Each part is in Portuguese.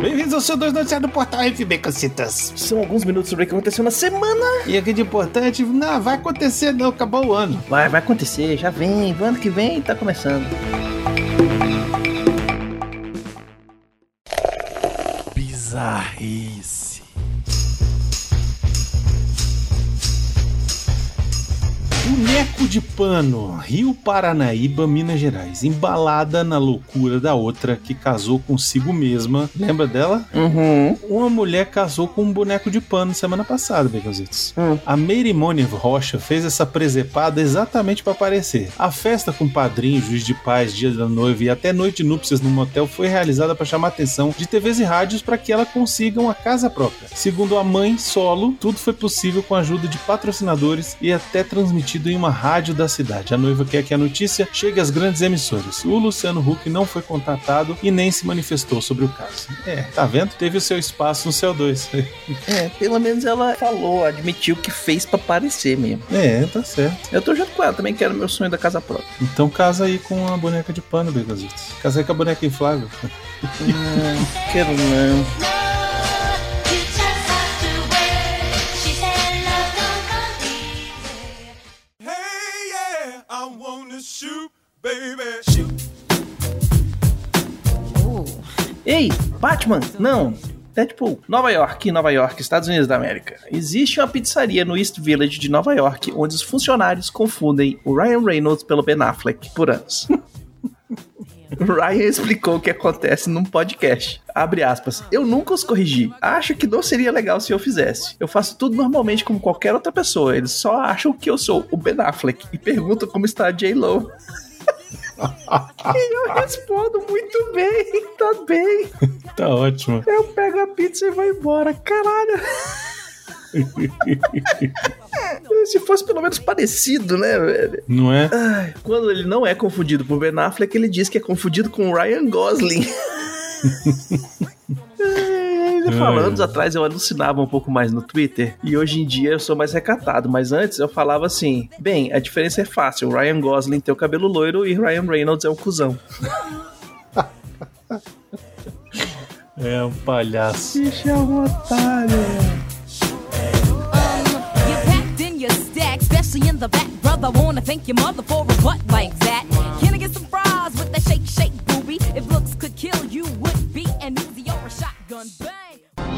Bem-vindos ao seu 2 Noticiário do Portal FB Cocitas. São alguns minutos sobre o que aconteceu na semana. E aqui de importante, não, vai acontecer não, acabou o ano. Vai, vai acontecer, já vem, ano que vem tá começando. Bizarrice. Boneco de pano, Rio Paranaíba, Minas Gerais. Embalada na loucura da outra que casou consigo mesma. Lembra dela? Uhum. Uma mulher casou com um boneco de pano semana passada, Beconzitos. Hum. A Merimone Rocha fez essa presepada exatamente para aparecer. A festa com padrinho, juiz de paz, dia da noiva e até noite de núpcias no motel foi realizada para chamar a atenção de TVs e rádios para que ela consiga uma casa própria. Segundo a mãe solo, tudo foi possível com a ajuda de patrocinadores e até transmitido em uma rádio da cidade. A noiva quer que a notícia chegue às grandes emissoras. O Luciano Huck não foi contatado e nem se manifestou sobre o caso. É, tá vendo? Teve o seu espaço no CO2. É, pelo menos ela falou, admitiu que fez pra aparecer mesmo. É, tá certo. Eu tô junto com ela, também quero meu sonho da casa própria. Então casa aí com a boneca de pano, Begazitos. Casa aí com a boneca inflável. Não, quero não. Shoot. Ei, Batman, não. Deadpool, Nova York, Nova York, Estados Unidos da América. Existe uma pizzaria no East Village de Nova York onde os funcionários confundem o Ryan Reynolds pelo Ben Affleck por anos. Ryan explicou o que acontece num podcast. Abre aspas. Eu nunca os corrigi. Acho que não seria legal se eu fizesse. Eu faço tudo normalmente como qualquer outra pessoa. Eles só acham que eu sou o Ben Affleck e perguntam como está a J-Lo. E eu respondo muito bem, tá bem. Tá ótimo. Eu pego a pizza e vou embora. Caralho. Se fosse pelo menos parecido, né, velho? Não é? Ai, quando ele não é confundido por Ben Affleck, ele diz que é confundido com o Ryan Gosling. Falando anos atrás eu alucinava um pouco mais no Twitter e hoje em dia eu sou mais recatado, mas antes eu falava assim: bem, a diferença é fácil, Ryan Gosling tem o cabelo loiro e Ryan Reynolds é o cuzão. É um palhaço. Bicho é um otário. In the back, brother. Wanna thank your mother for a butt like that. Can I get some fries with that shake, shake, booby? If looks could kill, you would be an Uzi or a shotgun. Bang!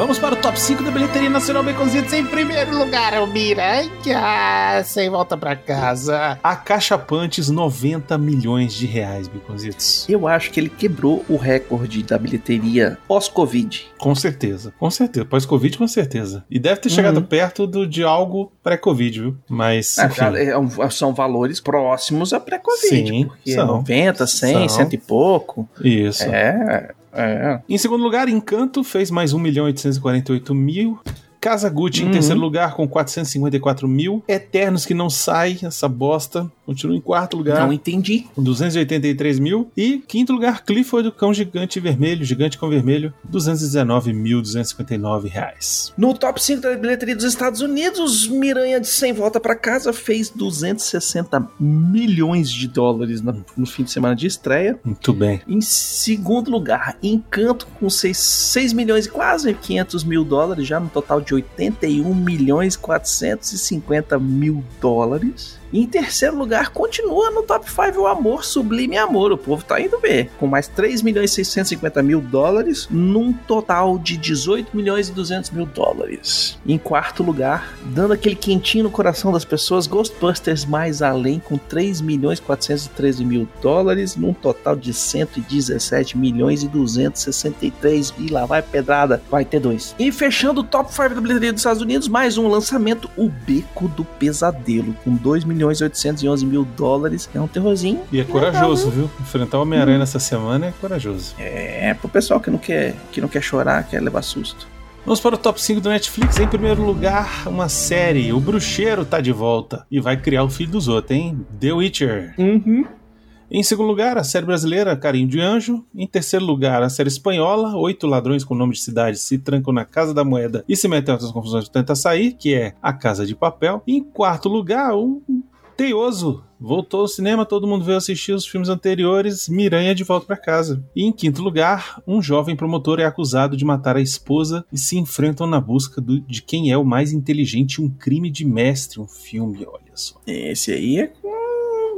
Vamos para o top 5 da bilheteria nacional Baconzitos. Em primeiro lugar, é o Miranha. Sem volta pra casa. A Caixa Pantes, 90 milhões de reais, Baconzitos. Eu acho que ele quebrou o recorde da bilheteria pós-Covid. Com certeza, com certeza. Pós-Covid, com certeza. E deve ter chegado Uhum. perto do, de algo pré-Covid, viu? Mas, Ah, é um- são valores próximos a pré-Covid. Sim, porque são. é 90, 100, São. 100 e pouco. Isso. É, é. Em segundo lugar, Encanto fez mais 1 milhão 848 mil. Casa Gucci em Uhum. terceiro lugar com 454 mil. Eternos que não sai, essa bosta. Continua em quarto lugar Não entendi. com 283 mil. E quinto lugar, Clifford do Cão Gigante Vermelho, Gigante com Vermelho, 219.259 reais. No top 5 da bilheteria dos Estados Unidos, Miranha de Sem Volta pra Casa fez 260 milhões de dólares no, no fim de semana de estreia. Muito bem. Em segundo lugar, Encanto com 6, 6 milhões e quase 500 mil dólares, já no total de 81 milhões 450 mil dólares. E em terceiro lugar, continua no top 5 o Amor Sublime Amor. O povo tá indo ver. Com mais 3 milhões e 650 mil dólares, num total de 18 milhões e 200 mil dólares. Em quarto lugar, dando aquele quentinho no coração das pessoas, Ghostbusters Mais Além, com 3 milhões e 413 mil dólares, num total de 117 milhões e 263. E lá vai pedrada, vai ter dois. E fechando o top 5 da bilheteria dos Estados Unidos, mais um lançamento, O Beco do Pesadelo, com 2 milhões e 811 mil dólares. É um terrorzinho. E é corajoso, viu? Enfrentar o Homem-Aranha nessa semana é corajoso. É, pro pessoal que não quer, que não quer chorar, quer levar susto. Vamos para o top 5 do Netflix. Em primeiro lugar, uma série. O Bruxeiro tá de volta e vai criar o filho dos outros, hein? The Witcher. Uhum. Em segundo lugar, a série brasileira Carinho de Anjo. Em terceiro lugar, a série espanhola Oito Ladrões com Nome de Cidade se trancam na Casa da Moeda e se metem em outras confusões e tentam sair, que é A Casa de Papel. Em quarto lugar, um teioso. Voltou ao cinema, todo mundo veio assistir os filmes anteriores, Miranha de volta para casa. E em quinto lugar, um jovem promotor é acusado de matar a esposa e se enfrentam na busca do- de quem é o mais inteligente, um crime de mestre, um filme, olha só. Esse aí é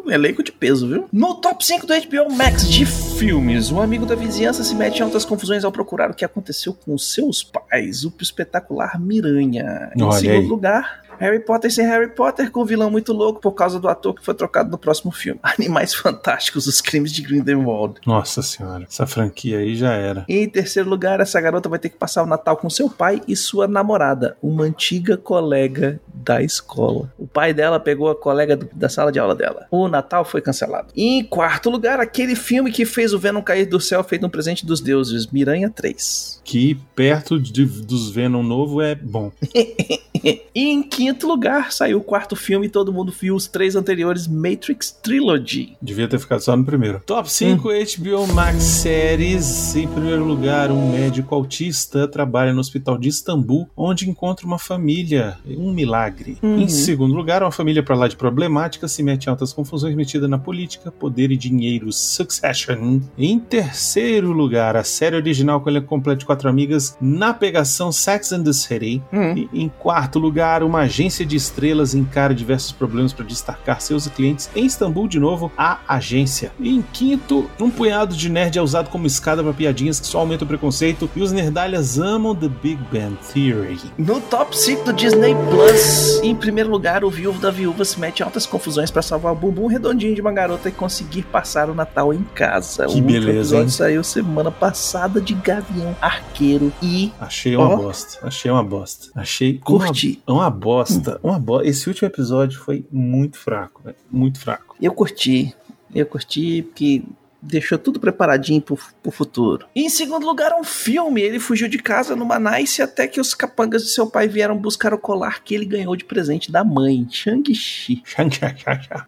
um elenco de peso, viu? No top 5 do HBO Max de filmes, um amigo da vizinhança se mete em altas confusões ao procurar o que aconteceu com seus pais, o espetacular Miranha. Em Olha segundo aí. lugar, Harry Potter sem Harry Potter com o vilão muito louco por causa do ator que foi trocado no próximo filme. Animais Fantásticos, os crimes de Grindelwald. Nossa senhora, essa franquia aí já era. E em terceiro lugar, essa garota vai ter que passar o Natal com seu pai e sua namorada, uma antiga colega da escola. O pai dela pegou a colega do- da sala de aula dela. O Natal foi cancelado. E em quarto lugar, aquele filme que fez o Venom cair do céu feito um presente dos deuses, Miranha 3. Que perto de- dos Venom novo é bom. E em quinto lugar, saiu o quarto filme e todo mundo viu os três anteriores Matrix Trilogy. Devia ter ficado só no primeiro. Top 5 HBO Max séries. Em primeiro lugar, um médico autista trabalha no hospital de Istambul, onde encontra uma família. Um milagre. Uhum. Em segundo lugar, uma família pra lá de problemática se mete em altas confusões metida na política, poder e dinheiro. Succession. Em terceiro lugar, a série original com elenco completo de quatro amigas na pegação Sex and the City. Hum. E, em quarto lugar, uma agência de estrelas encara diversos problemas para destacar seus clientes em Istambul de novo, a agência. E em quinto, um punhado de nerd é usado como escada para piadinhas que só aumentam o preconceito e os nerdalhas amam The Big Bang Theory. No top 5 do Disney Plus, em primeiro lugar, o viúvo da viúva se mete em altas confusões para salvar o bumbum redondinho de uma garota e conseguir passar o Natal em casa. Que o beleza, episódio hein? saiu semana passada de Gavião Arqueiro e Achei uma Ó. bosta. Achei uma bosta. Achei curti. uma, uma bosta. Uma bosta. Esse último episódio foi muito fraco, velho. Muito fraco. Eu curti. Eu curti porque deixou tudo preparadinho pro, pro futuro. E em segundo lugar, um filme. Ele fugiu de casa numa nice até que os capangas de seu pai vieram buscar o colar que ele ganhou de presente da mãe, Shang-Chi.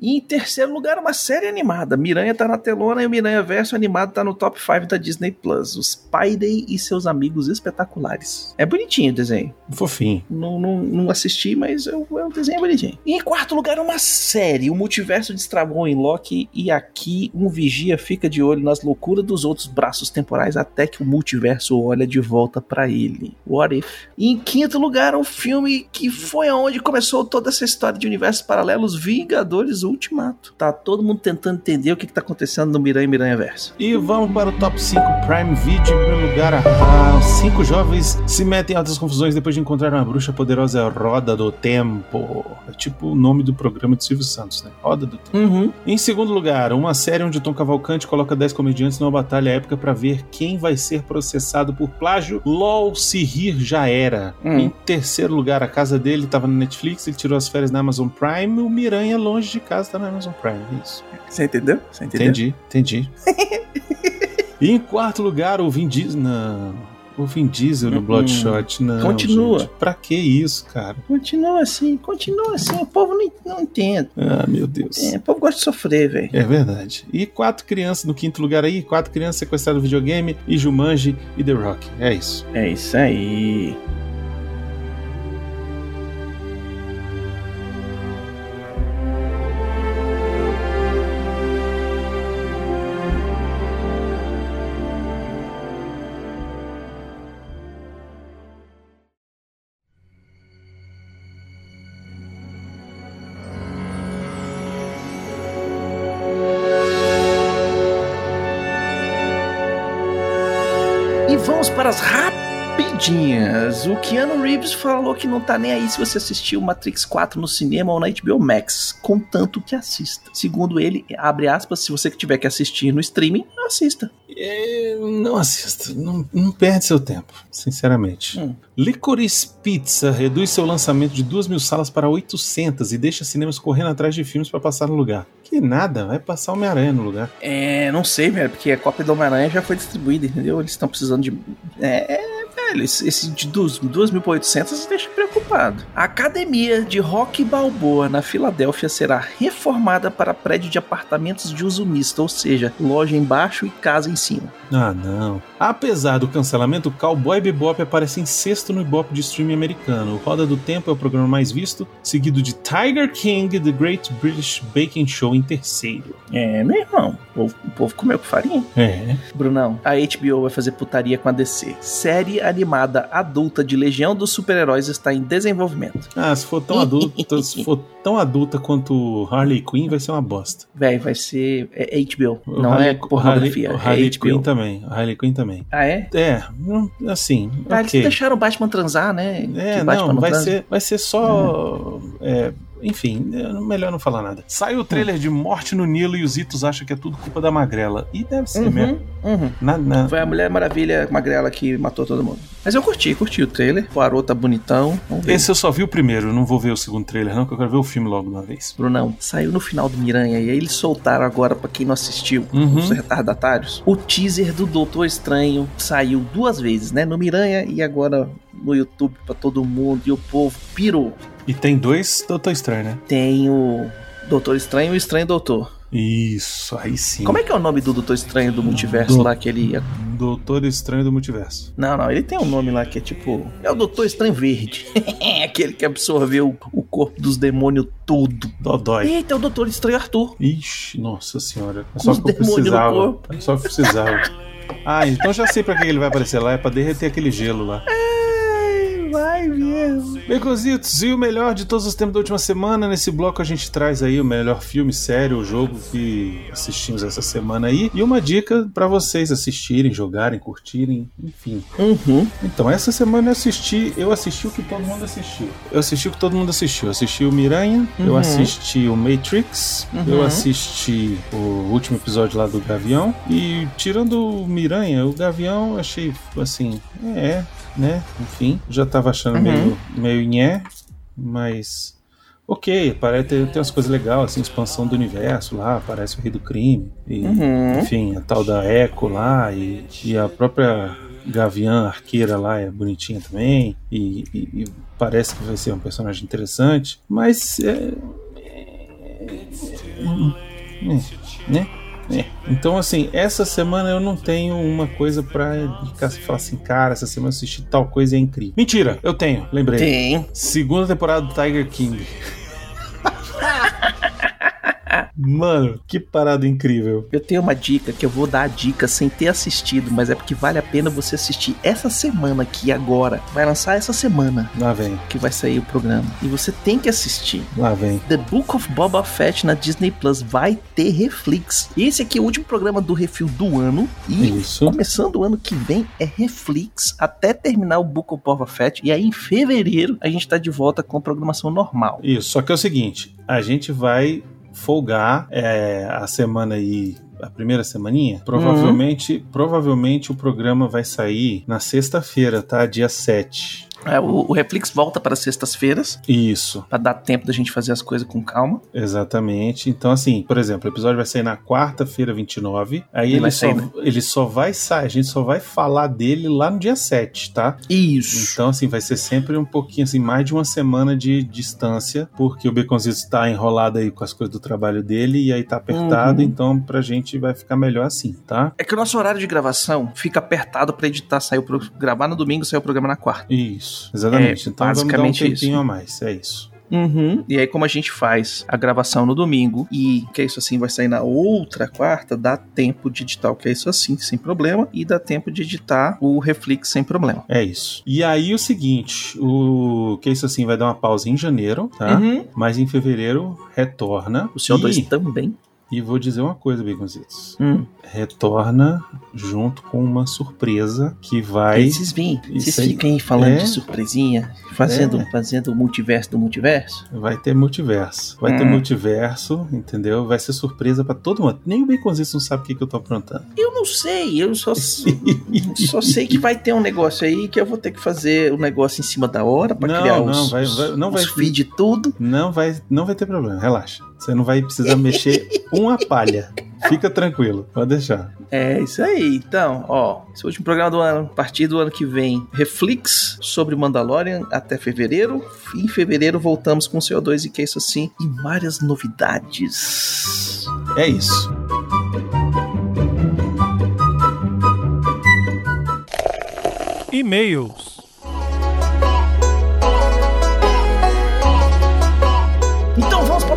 E em terceiro lugar, uma série animada. Miranha tá na telona e o Miranha Verso animado tá no top 5 da Disney Plus. Os Spidey e seus amigos espetaculares. É bonitinho o desenho. Fofinho. Não, não, não assisti, mas é um é um desenho bonitinho. E em quarto lugar, uma série. O multiverso destravou em Loki e aqui um vigia fica de olho nas loucuras dos outros braços temporais até que o multiverso olha de volta pra ele. What if? E em quinto lugar, um filme que foi aonde começou toda essa história de universos paralelos Vingadores Ultimato. Tá todo mundo tentando entender o que, que tá acontecendo no Miranha e Miranha Verso. E vamos para o top 5 Prime Video. Em primeiro lugar, ah, cinco jovens se metem em altas confusões depois de encontrar uma bruxa poderosa Roda do Tempo. É tipo o nome do programa de Silvio Santos, né? Roda do Tempo. Uhum. Em segundo lugar, uma série onde Tom Cavalcante coloca 10 comediantes numa batalha épica para ver quem vai ser processado por plágio. LOL, se rir já era. Hum. Em terceiro lugar, a casa dele estava na Netflix, ele tirou as férias na Amazon Prime. O Miranha, longe de casa, tá na Amazon Prime. É isso. Você entendeu? Você entendeu? Entendi, entendi. e em quarto lugar, o Vin Diesel. Não. O Vin Diesel no Hum, Bloodshot, não. continua. gente. Pra que isso, cara? Continua assim, continua assim. O povo não, não entende. Ah, meu Deus. É, o povo gosta de sofrer, velho. É verdade. E quatro crianças no quinto lugar aí, quatro crianças sequestradas no videogame, e Jumanji e The Rock. É isso. É isso aí. Rapidinhas. O Keanu Reeves falou que não tá nem aí se você assistiu Matrix 4 no cinema ou na HBO Max, contanto que assista. Segundo ele, abre aspas, se você tiver que assistir no streaming, assista. É, não assista. Não, não perde seu tempo, sinceramente. Hum. Licorice Pizza reduz seu lançamento de 2 mil salas para 800 e deixa cinemas correndo atrás de filmes para passar no lugar. Que nada, vai passar Homem-Aranha no lugar. É, não sei, velho, porque a cópia do Homem-Aranha já foi distribuída, entendeu? Eles estão precisando de. É, é, Velho, esse, esse de 2.800 deixa preocupado. A academia de Rock Balboa na Filadélfia será reformada para prédio de apartamentos de uso misto, ou seja, loja embaixo e casa em cima. Ah, não. Apesar do cancelamento, Cowboy Bebop aparece em sexto no Ibope de streaming americano. O Roda do Tempo é o programa mais visto, seguido de Tiger King The Great British Baking Show em terceiro. É, meu irmão, o povo, o povo comeu com farinha. É. Brunão, a HBO vai fazer putaria com a DC. Série animada adulta de Legião dos Super-Heróis está em desenvolvimento. Ah, se for tão adulta, se for tão adulta quanto Harley Quinn, vai ser uma bosta. Véi, vai ser é, HBO, O não Harley- é pornografia, O Harley, Harley é HBO. Quinn também. Harley Quinn também. Ah, é? É, hum, assim, Ah, eles ok. deixaram o Batman transar, né? É, Batman não, vai transa. ser, vai ser só. é, enfim, é melhor não falar nada. Saiu o trailer de Morte no Nilo e os Itos acham que é tudo culpa da Magrela. E deve ser mesmo. Uhum, uhum. Na, na- Foi a Mulher Maravilha magrela que matou todo mundo. Mas eu curti, curti o trailer. O Arô tá bonitão. Vamos ver. Esse eu só vi o primeiro, não vou ver o segundo trailer, não, que eu quero ver o filme logo de uma vez. Brunão, saiu no final do Miranha e aí eles soltaram agora, pra quem não assistiu, Uhum. os retardatários, o teaser do Doutor Estranho saiu duas vezes, né? No Miranha e agora no YouTube pra todo mundo e o povo pirou. E tem dois Doutor Estranho, né? Tem o Doutor Estranho e o Estranho Doutor. Isso, aí sim. Como é que é o nome do Doutor Estranho do multiverso Do- lá que ele. Doutor Estranho do Multiverso. Não, não, ele tem um nome lá que é tipo. É o Doutor Estranho Verde. Aquele que absorveu o corpo dos demônios tudo. Dodói. Eita, é o Doutor Estranho Arthur. Ixi, nossa senhora. É só os que eu precisava. É só que eu precisava. Ah, então já sei pra que ele vai aparecer lá. É pra derreter aquele gelo lá. Ai, vai mesmo. Becositos, e o melhor de todos os tempos da última semana? Nesse bloco a gente traz aí o melhor filme, série, o jogo que assistimos essa semana aí. E uma dica pra vocês assistirem, jogarem, curtirem, enfim. Uhum. Então, essa semana eu assisti, eu assisti o que todo mundo assistiu. Eu assisti o que todo mundo assistiu. Eu assisti o Miranha, eu Uhum. assisti o Matrix, eu Uhum. assisti o último episódio lá do Gavião. E tirando o Miranha, o Gavião eu achei assim, é, né? Enfim, já tava achando Uhum. meio, meio nhé, mas. Ok, parece ter, tem umas coisas legais, assim, expansão do universo lá, aparece o Rei do Crime, e, Uhum. enfim, a tal da Echo lá, e, e a própria Gaviã Arqueira lá é bonitinha também, e, e- e parece que vai ser um personagem interessante, mas é. é- é- né? É. Então, assim, essa semana eu não tenho uma coisa pra falar assim, cara, essa semana eu assisti tal coisa e é incrível. Mentira, eu tenho, lembrei. Tem. Segunda temporada do Tiger King. Mano, que parada incrível. Eu tenho uma dica que eu vou dar a dica sem ter assistido, mas é porque vale a pena você assistir essa semana aqui agora. Vai lançar essa semana Lá vem, que vai sair o programa. E você tem que assistir. lá vem. The Book of Boba Fett na Disney Plus vai ter Reflex. E esse aqui é o último programa do Refil do ano. E Isso. começando o ano que vem é Reflex até terminar o Book of Boba Fett. E aí em fevereiro a gente tá de volta com a programação normal. Isso, só que é o seguinte, a gente vai folgar é, a semana aí, a primeira semaninha. Provavelmente, provavelmente o programa vai sair na sexta-feira, tá? Dia 7. É, o, o Reflex volta para sextas-feiras. Isso, Pra dar tempo da gente fazer as coisas com calma. exatamente. Então, assim, por exemplo, o episódio vai sair na quarta-feira, 29. Aí Ele ele, só, sair, né? ele só vai sair, a gente só vai falar dele lá no dia 7, tá? Isso. Então, assim, vai ser sempre um pouquinho, assim, mais de uma semana de distância, porque o Baconzito está enrolado aí com as coisas do trabalho dele e aí tá apertado, Uhum. então pra gente vai ficar melhor assim, tá? É que o nosso horário de gravação fica apertado pra editar, sair o pro... gravar no domingo, sair o programa na quarta. Isso, exatamente. É, então vamos dar um basicamente tempinho isso. a mais, é isso. Uhum. E aí, como a gente faz a gravação no domingo e que é isso assim vai sair na outra quarta, dá tempo de editar o que é isso assim, sem problema, e dá tempo de editar o Reflex sem problema. É isso. E aí o seguinte, o que isso assim vai dar uma pausa em janeiro, tá? Uhum. Mas em fevereiro retorna. O Senhor 2 e, também. E vou dizer uma coisa, Baconzitos. Hum. Retorna junto com uma surpresa que vai. Vocês vêm, vocês aí falando É. de surpresinha, fazendo, É. fazendo o multiverso do multiverso. Vai ter multiverso. Vai ter Hum. multiverso, entendeu? Vai ser surpresa pra todo mundo. Nem o Baconzitos não sabe o que, que eu tô aprontando. Eu não sei, eu só, só sei que vai ter um negócio aí que eu vou ter que fazer o um negócio em cima da hora pra Não, criar não, os, vai- vai- não os vai- feed tudo. Não vai, não vai ter problema, relaxa. Você não vai precisar mexer uma palha. Fica tranquilo, pode deixar. É isso aí. Então, ó, esse é o último programa do ano. A partir do ano que vem, Reflex sobre Mandalorian até fevereiro. Em fevereiro voltamos com CO2 e que é isso assim. E várias novidades. É isso. E-mails.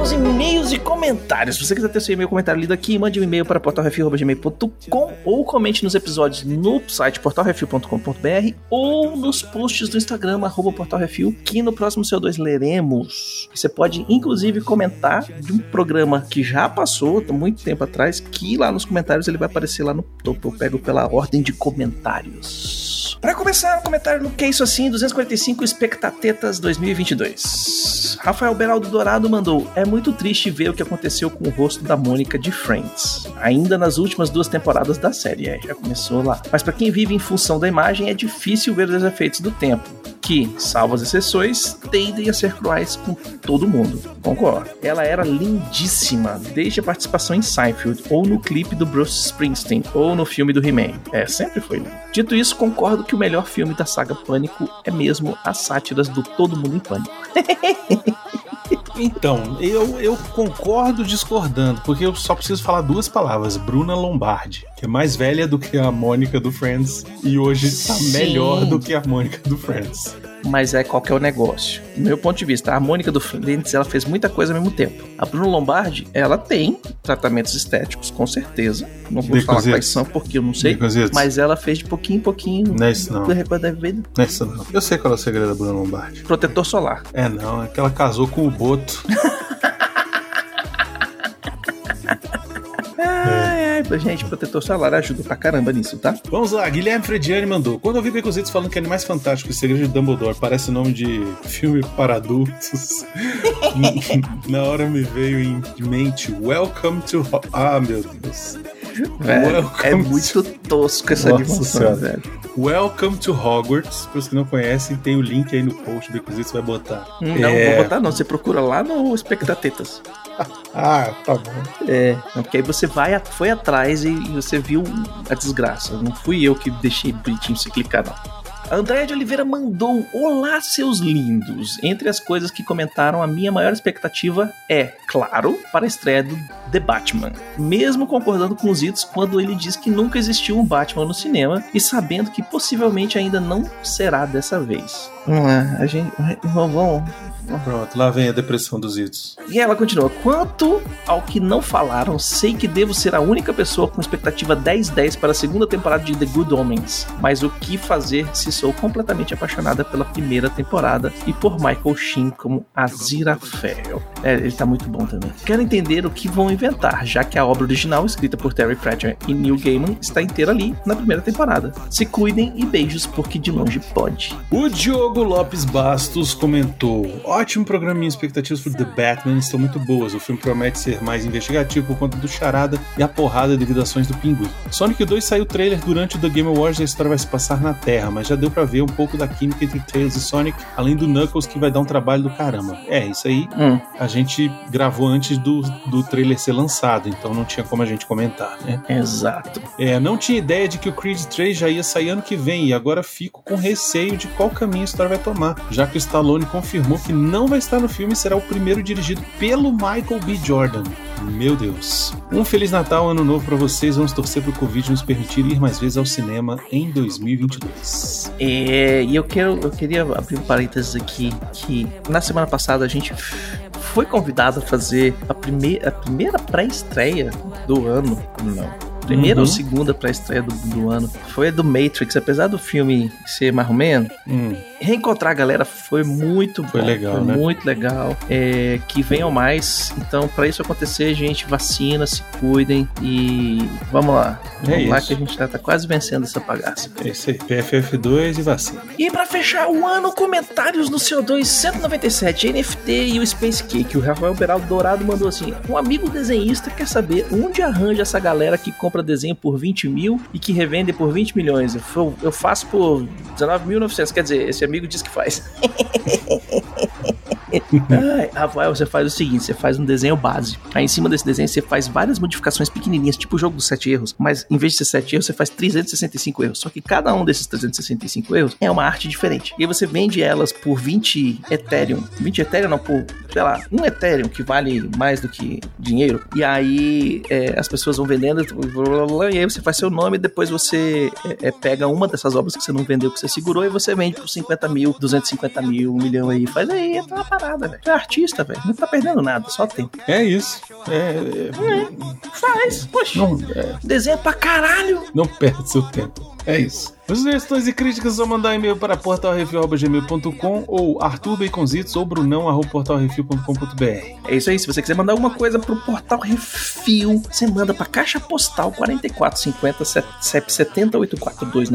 Então vamos para os e-mails e comentários. Se você quiser ter seu e-mail comentário lido aqui, mande um e-mail para portalrefil.gmail.com ou comente nos episódios no site portalrefil.com.br ou nos posts do Instagram, arroba portalrefil, que no próximo CO2 leremos. Você pode, inclusive, comentar de um programa que já passou, há muito tempo atrás, que lá nos comentários ele vai aparecer lá no topo. Eu pego pela ordem de comentários. Para começar, o comentário no Que Isso Assim, 245 Espectatetas 2022. Rafael Beraldo Dourado mandou: É muito triste ver o que aconteceu com o rosto da Mônica de Friends, ainda nas últimas duas temporadas da série. É, já começou lá. Mas para quem vive em função da imagem, é difícil ver os efeitos do tempo, que, salvo as exceções, tendem a ser cruéis com todo mundo. Concordo. Ela era lindíssima, desde a participação em Seinfeld, ou no clipe do Bruce Springsteen, ou no filme do He-Man. É, sempre foi linda. Dito isso, concordo que o melhor filme da saga Pânico é mesmo as sátiras do Todo Mundo em Pânico. Então, eu, eu concordo discordando, porque eu só preciso falar duas palavras: Bruna Lombardi, que é mais velha do que a Mônica do Friends e hoje tá Sim. melhor do que a Mônica do Friends. Mas é qual que é o negócio. Do meu ponto de vista, a Mônica do Friends, ela fez muita coisa ao mesmo tempo. A Bruna Lombardi, ela tem tratamentos estéticos, com certeza. Não vou falar quais são, porque eu não sei. Mas ela fez de pouquinho em pouquinho. Não é isso não. Não é isso não. Eu sei qual é o segredo da Bruna Lombardi. Protetor solar. É não, é que ela casou com o Boto. Ai, ai, gente, protetor solar ajuda pra caramba nisso, tá? Vamos lá, Guilherme Frediani mandou. Quando eu vi Baconzitos falando que Animais Fantásticos e Segredo de Dumbledore parece nome de filme para adultos, na hora me veio em mente Welcome to... Ah, meu Deus. Velho, é muito tosco essa Nossa animação, Senhora. velho. Welcome to Hogwarts. Para os que não conhecem, tem o link aí no post, Baconzitos vai botar. Não, É. vou botar não. Você procura lá no Espectatetas. Ah, tá bom. É, não, porque aí você vai, foi atrás e, e você viu a desgraça. Não fui eu que deixei bonitinho você clicar, não. A Andréia de Oliveira mandou: Olá, seus lindos! Entre as coisas que comentaram, a minha maior expectativa é, claro, para a estreia do The Batman. Mesmo concordando com os idos quando ele diz que nunca existiu um Batman no cinema e sabendo que possivelmente ainda não será dessa vez. Vamos lá, a gente. Vamos, vamos, Pronto, lá vem a depressão dos idos. e ela continua: Quanto ao que não falaram, sei que devo ser a única pessoa com expectativa 10-10 para a segunda temporada de The Good Omens. Mas o que fazer se sou completamente apaixonada pela primeira temporada e por Michael Sheen como Aziraphale? É, ele tá muito bom também. Quero entender o que vão inventar, já que a obra original, escrita por Terry Pratchett e Neil Gaiman, está inteira ali na primeira temporada. Se cuidem e beijos, porque de longe pode. O Diogo Lopes Bastos comentou: Ótimo programa, minhas expectativas por The Batman estão muito boas. O filme promete ser mais investigativo por conta do charada e a porrada devido às ações do pinguim. Sonic 2 saiu o trailer durante o The Game Awards e a história vai se passar na Terra, mas já deu pra ver um pouco da química entre Tails e Sonic, além do Knuckles que vai dar um trabalho do caramba. É, isso aí Hum, a gente gravou antes do, do trailer ser lançado, então não tinha como a gente comentar, né? exato. É, não tinha ideia de que o Creed 3 já ia sair ano que vem e agora fico com receio de qual caminho a história vai tomar, já que o Stallone confirmou que não vai estar no filme e será o primeiro dirigido pelo Michael B. Jordan. Meu Deus. Um Feliz Natal, Ano Novo pra vocês. Vamos torcer pro Covid nos permitir ir mais vezes ao cinema em 2022. É, e eu quero, eu queria abrir um parênteses aqui que na semana passada a gente foi convidado a fazer a, prime a primeira pré-estreia do ano. Não. Primeira Uhum. ou segunda pré-estreia do, do ano foi a do Matrix, apesar do filme ser menos, Hum, reencontrar a galera foi muito Foi bom, legal, foi né? muito legal. É, que venham mais. Então, pra isso acontecer, gente, vacina, se cuidem e vamos lá. É Vamos lá isso. que a gente já tá quase vencendo essa bagaça. é isso aí. PFF2 e vacina. E pra fechar o ano, comentários no CO2 197, NFT e o Space Cake. O Rafael Beraldo Dourado mandou assim: Um amigo desenhista quer saber onde arranja essa galera que compra desenho por 20 mil e que revende por 20 milhões. Eu, eu faço por 19.900. Quer dizer, esse amigo diz que faz. Ai, Rafael, você faz o seguinte: você faz um desenho base. Aí em cima desse desenho você faz várias modificações pequenininhas, tipo o jogo dos sete erros. Mas em vez de ser sete erros, você faz 365 erros. Só que cada um desses 365 erros é uma arte diferente. E aí você vende elas por 20 Ethereum. 20 Ethereum não, por, sei lá, um Ethereum que vale mais do que dinheiro. E aí é, as pessoas vão vendendo, e aí você faz seu nome depois você é, é, pega uma dessas obras que você não vendeu, que você segurou, e você vende por 50 mil, 250 mil, um milhão aí. Faz aí, é uma parada, velho. Você é artista, velho. Não tá perdendo nada, só tempo. É isso. É, é, Faz, poxa. não, é, Desenha pra caralho. não perde seu tempo. É isso. As sugestões e críticas só mandar e-mail para portalrefil.gmail.com ou arturbaconzitos ou brunão.portalrefil.com.br. É isso aí. Se você quiser mandar alguma coisa pro Portal Refil, você manda pra Caixa Postal 4450 CEP 70842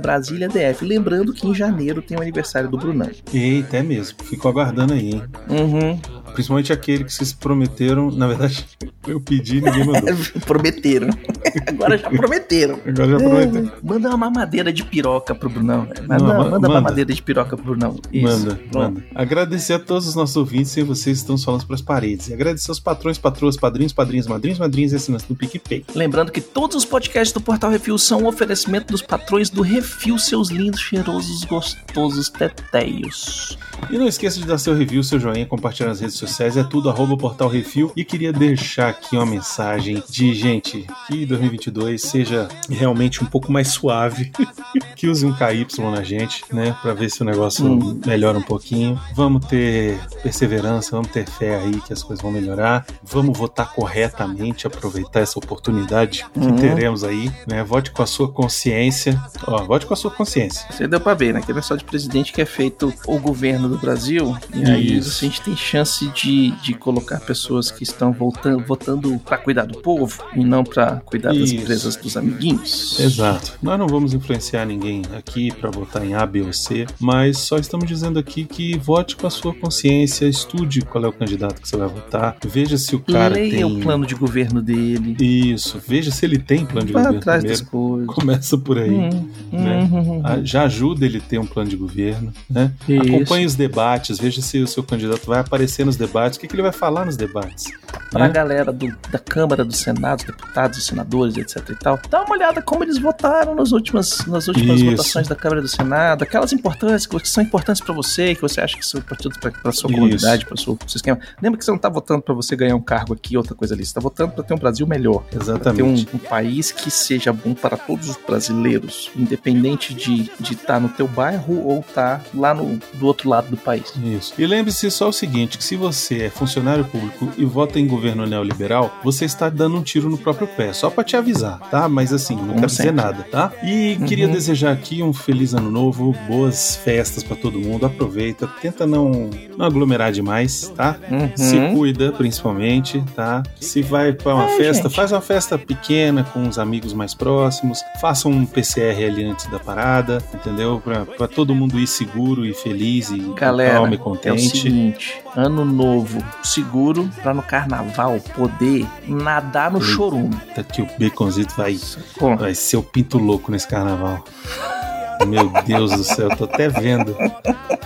Brasília DF. Lembrando que em janeiro tem o aniversário do Brunão. Eita, é mesmo. Fico aguardando aí, hein? Uhum. Principalmente aquele que vocês prometeram. Na verdade, eu pedi e ninguém mandou. Prometeram. Agora já prometeram. Agora já prometeu. Manda uma mamadeira de piroca pro Brunão. velho. Manda, Não, ma- manda, mamadeira de piroca pro Brunão. Isso. Manda, manda. Agradecer a todos os nossos ouvintes sem vocês estão falando para as paredes. E agradecer aos patrões, patroas, padrinhos, padrinhos, madrinhos, madrinhas e assinantes do PicPay. Lembrando que todos os podcasts do Portal Refil são um oferecimento dos patrões do Refil, seus lindos, cheirosos, gostosos tetéios. E não esqueça de dar seu review, seu joinha, compartilhar nas redes sociais, é tudo arroba Portal Refil. E queria deixar aqui uma mensagem de, gente, que 2022 seja realmente um pouco mais suave, que use um KY na gente, né, pra ver se o negócio Hum. melhora um pouquinho. Vamos ter perseverança, vamos ter fé aí que as coisas vão melhorar. Vamos votar corretamente, aproveitar essa oportunidade que Uhum. teremos aí, né? Vote com a sua consciência. Ó, vote com a sua consciência. Você deu pra ver, né? Que não é só de presidente que é feito o governo do Brasil. E aí Isso. a gente tem chance de, de colocar pessoas que estão voltando, votando pra cuidar do povo e não pra cuidar das Isso. empresas dos amiguinhos. Exato. Nós não vamos influenciar ninguém aqui para votar em A, B ou C, mas só estamos dizendo aqui que vote com a sua consciência, estude qual é o candidato que você vai votar, veja se o cara Leia tem o plano de governo dele. isso, veja se ele tem plano de Vá governo atrás das coisas. Começa por aí. Hum, né? hum, hum, Ah, Já ajuda ele a ter um plano de governo, né? Isso. Acompanhe os debates, veja se o seu candidato vai aparecer nos debates, o que, que ele vai falar nos debates. Pra né? galera do- da Câmara, do Senado, deputados, senadores, etc e tal, dá uma olhada como eles votaram nas últimas, nas últimas Isso. votações da Câmara e do Senado, aquelas importantes que são importantes pra você, que você acha que são importantes pra, pra sua comunidade, pra seu sistema. Lembra que você não tá votando pra você ganhar um cargo aqui, outra coisa ali, você tá votando pra ter um Brasil melhor. Pra ter um, Exatamente. um país que seja bom para todos os brasileiros, independente de estar no teu bairro ou estar lá no, do outro lado do país. Isso. E lembre-se só o seguinte: que se você é funcionário público e vota em governo neoliberal, você está dando um tiro no próprio pé. Só pra te avisar, tá? Mas assim, não Como quero dizer nada, tá? E queria Uhum. desejar aqui um feliz ano novo, boas festas pra todo mundo. Aproveita, tenta não, não aglomerar demais, tá? Uhum. Se cuida, principalmente, tá? Se vai pra uma festa, gente. faz uma festa pequena com os amigos mais próximos. Faça um PCR ali antes da parada, entendeu? Pra, pra todo mundo ir seguro e feliz e Galera, calmo e é o contente. seguinte, ano novo, seguro pra no carnaval poder nadar no Eita. chorume. Que o Baconzito vai, Pô, vai ser o pinto louco nesse carnaval. Meu Deus do céu, tô até vendo.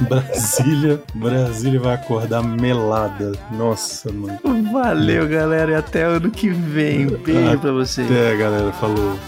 Brasília, Brasília vai acordar melada. Nossa, mano. valeu, galera, e até ano que vem. Beijo pra vocês. Até, galera, falou.